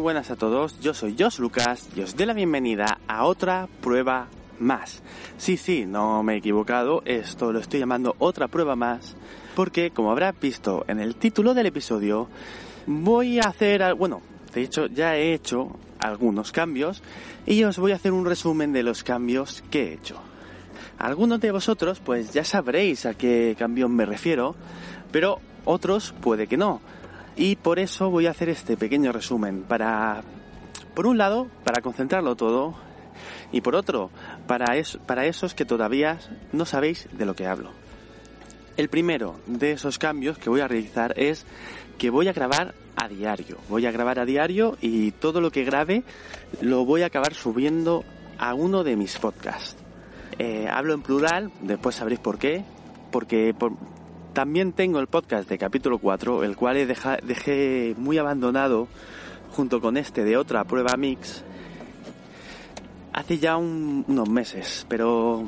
buenas a todos, yo soy Jos Lucas y os doy la bienvenida a otra prueba más. Sí, sí, no me he equivocado, esto lo estoy llamando otra prueba más porque como habrás visto en el título del episodio, voy a hacer, bueno, de hecho ya he hecho algunos cambios y os voy a hacer un resumen de los cambios que he hecho. Algunos de vosotros pues ya sabréis a qué cambios me refiero, pero otros puede que no. Y por eso voy a hacer este pequeño resumen para, por un lado, para concentrarlo todo y por otro, para, para esos que todavía no sabéis de lo que hablo. El primero de esos cambios que voy a realizar es que voy a grabar a diario. Voy a grabar a diario y todo lo que grabe lo voy a acabar subiendo a uno de mis podcasts. Eh, hablo en plural, después sabréis por qué, porque por, también tengo el podcast de capítulo 4, el cual dejé muy abandonado junto con este de otra prueba mix hace ya unos meses, pero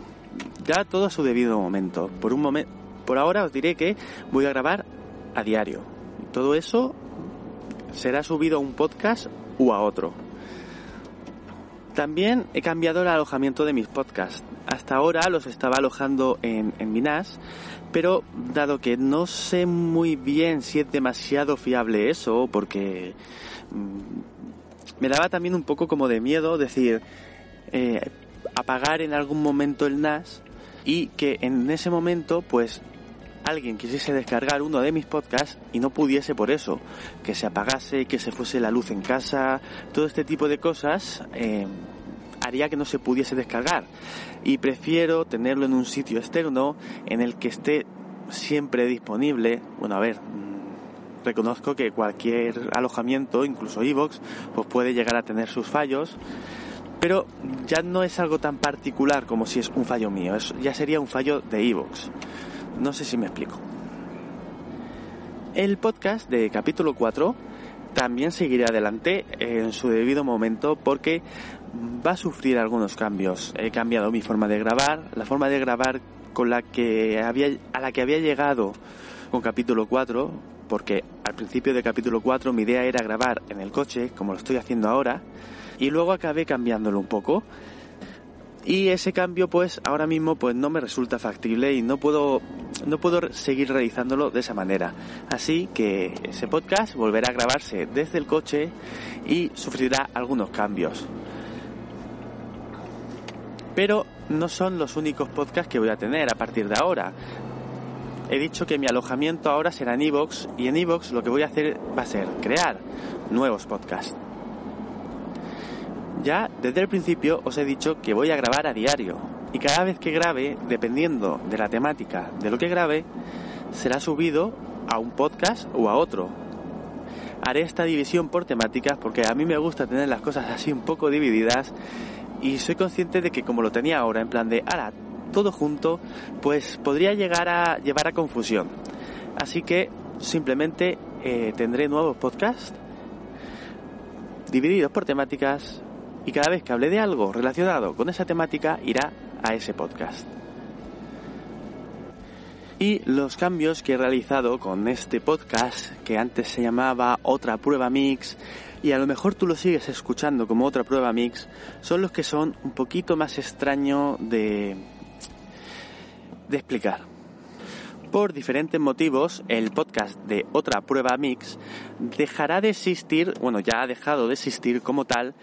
ya todo a su debido momento. Por un por ahora os diré que voy a grabar a diario. Todo eso será subido a un podcast o a otro. También he cambiado el alojamiento de mis podcasts. Hasta ahora los estaba alojando en, en Minas, pero dado que no sé muy bien si es demasiado fiable eso, porque mm, me daba también un poco como de miedo decir eh, apagar en algún momento el NAS y que en ese momento pues alguien quisiese descargar uno de mis podcasts y no pudiese por eso, que se apagase, que se fuese la luz en casa, todo este tipo de cosas eh, haría que no se pudiese descargar. Y prefiero tenerlo en un sitio externo en el que esté siempre disponible. Bueno, a ver, mm, reconozco que cualquier alojamiento, incluso iVoox, pues puede llegar a tener sus fallos. Pero ya no es algo tan particular como si es un fallo mío, ya sería un fallo de iVoox. No sé si me explico. El podcast de capítulo 4 también seguirá adelante en su debido momento porque va a sufrir algunos cambios. He cambiado mi forma de grabar, la forma de grabar con la que había, a la que había llegado con capítulo 4, porque al principio de capítulo 4 mi idea era grabar en el coche, como lo estoy haciendo ahora, y luego acabé cambiándolo un poco y ese cambio pues ahora mismo pues no me resulta factible y no puedo no puedo seguir realizándolo de esa manera. Así que ese podcast volverá a grabarse desde el coche y sufrirá algunos cambios. Pero no son los únicos podcasts que voy a tener a partir de ahora. He dicho que mi alojamiento ahora será en iVoox y en iVoox lo que voy a hacer va a ser crear nuevos podcasts. Ya desde el principio os he dicho que voy a grabar a diario y cada vez que grabe, dependiendo de la temática de lo que grabe, será subido a un podcast o a otro. Haré esta división por temáticas porque a mí me gusta tener las cosas así un poco divididas y soy consciente de que como lo tenía ahora en plan de, ala, todo junto, pues podría llegar a llevar a confusión. Así que simplemente eh, tendré nuevos podcasts divididos por temáticas y cada vez que hable de algo relacionado con esa temática irá a ese podcast. Y los cambios que he realizado con este podcast, que antes se llamaba Otra Prueba Mix, y a lo mejor tú lo sigues escuchando como Otra Prueba Mix, son los que son un poquito más extraño de, de explicar. Por diferentes motivos, el podcast de Otra Prueba Mix dejará de existir, bueno, ya ha dejado de existir como tal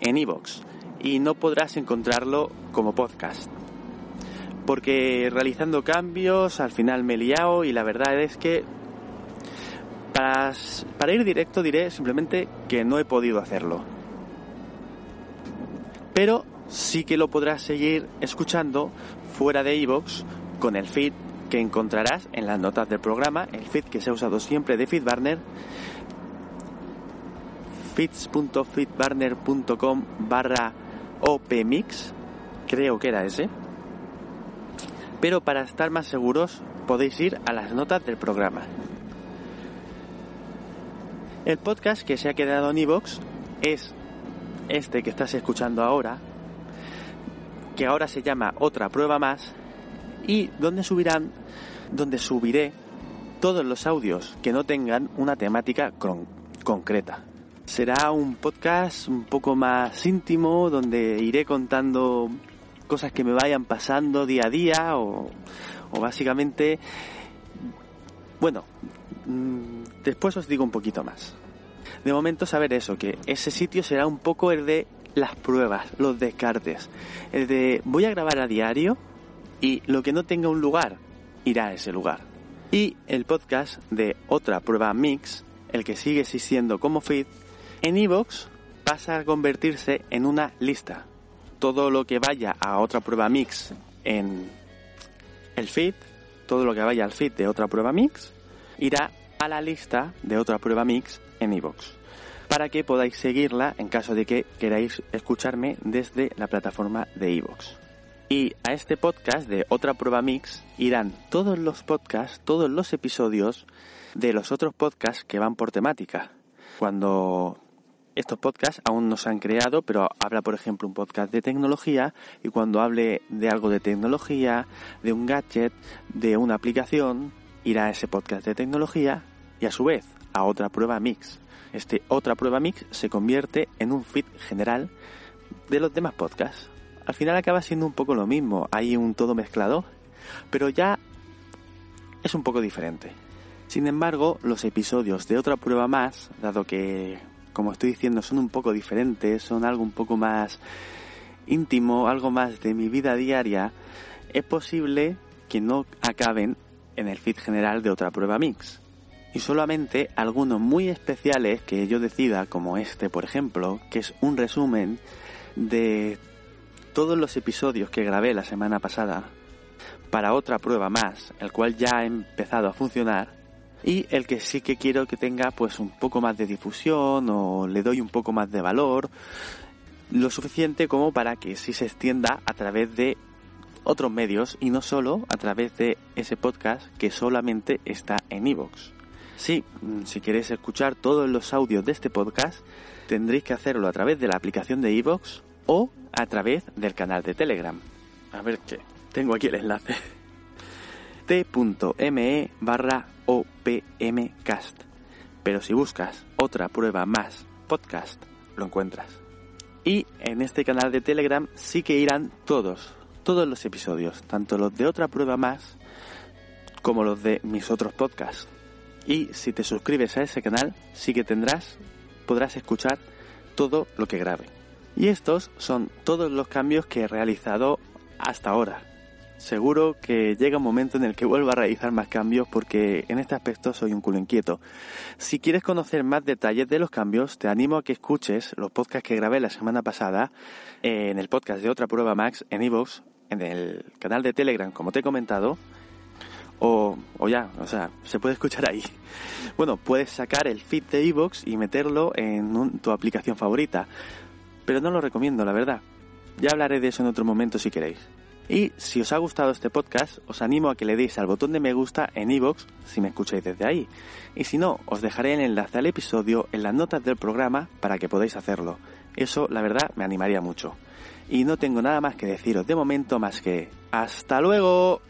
en iVoox y no podrás encontrarlo como podcast. Porque realizando cambios al final me he liado y la verdad es que para, para ir directo diré simplemente que no he podido hacerlo. Pero sí que lo podrás seguir escuchando fuera de iVoox con el feed que encontrarás en las notas del programa, el feed que se ha usado siempre de FeedBurner, feeds.feedburner.com barra opmix, creo que era ese. Pero para estar más seguros podéis ir a las notas del programa. El podcast que se ha quedado en iVoox es este que estás escuchando ahora, que ahora se llama Otra prueba más, y donde subirán, donde subiré todos los audios que no tengan una temática concreta. Será un podcast un poco más íntimo donde iré contando cosas que me vayan pasando día a día o, básicamente, bueno, mm, después os digo un poquito más. De momento saber eso, que ese sitio será un poco el de las pruebas, los descartes. El de voy a grabar a diario y lo que no tenga un lugar irá a ese lugar. Y el podcast de otra prueba mix, el que sigue existiendo como feed, en iVoox pasa a convertirse en una lista. Todo lo que vaya a otra prueba mix en el feed, todo lo que vaya al feed de otra prueba mix, irá a la lista de otra prueba mix en iVoox para que podáis seguirla en caso de que queráis escucharme desde la plataforma de iVoox. Y a este podcast de Otra Prueba Mix irán todos los podcasts, todos los episodios de los otros podcasts que van por temática. Cuando estos podcasts aún no se han creado, pero habla, por ejemplo, un podcast de tecnología y cuando hable de algo de tecnología, de un gadget, de una aplicación, irá a ese podcast de tecnología y a su vez a otra prueba mix este otra prueba mix se convierte en un feed general de los demás podcasts. Al final acaba siendo un poco lo mismo, hay un todo mezclado, pero ya es un poco diferente. Sin embargo, los episodios de otra prueba más, dado que, como estoy diciendo, son un poco diferentes, son algo un poco más íntimo, algo más de mi vida diaria, es posible que no acaben en el feed general de otra prueba mix. Y solamente algunos muy especiales que yo decida, como este por ejemplo, que es un resumen de todos los episodios que grabé la semana pasada para otra prueba más, el cual ya ha empezado a funcionar y el que sí que quiero que tenga pues un poco más de difusión o le doy un poco más de valor, lo suficiente como para que sí se extienda a través de otros medios y no solo a través de ese podcast que solamente está en iVoox. Sí, mm, si queréis escuchar todos los audios de este podcast, tendréis que hacerlo a través de la aplicación de iVoox o a través del canal de Telegram. A ver qué, tengo aquí el enlace. t.me barra opmcast. Pero si buscas otra prueba más podcast, lo encuentras. Y en este canal de Telegram sí que irán todos, todos los episodios, tanto los de otra prueba más como los de mis otros podcasts y si te suscribes a ese canal sí que tendrás, podrás escuchar todo lo que grabe. Y estos son todos los cambios que he realizado hasta ahora. Seguro que llega un momento en el que vuelva a realizar más cambios porque en este aspecto soy un culo inquieto. Si quieres conocer más detalles de los cambios, te animo a que escuches los podcasts que grabé la semana pasada en el podcast de Otra Prueba Max en iVoox, en el canal de Telegram, como te he comentado, o, ya, o sea, se puede escuchar ahí. Bueno, puedes sacar el feed de iVoox y meterlo en tu aplicación favorita, pero no lo recomiendo, la verdad. Ya hablaré de eso en otro momento si queréis. Y si os ha gustado este podcast, os animo a que le deis al botón de me gusta en iVoox si me escucháis desde ahí. Y si no, os dejaré el enlace al episodio en las notas del programa para que podáis hacerlo. Eso, la verdad, me animaría mucho. Y no tengo nada más que deciros de momento más que ¡Hasta luego!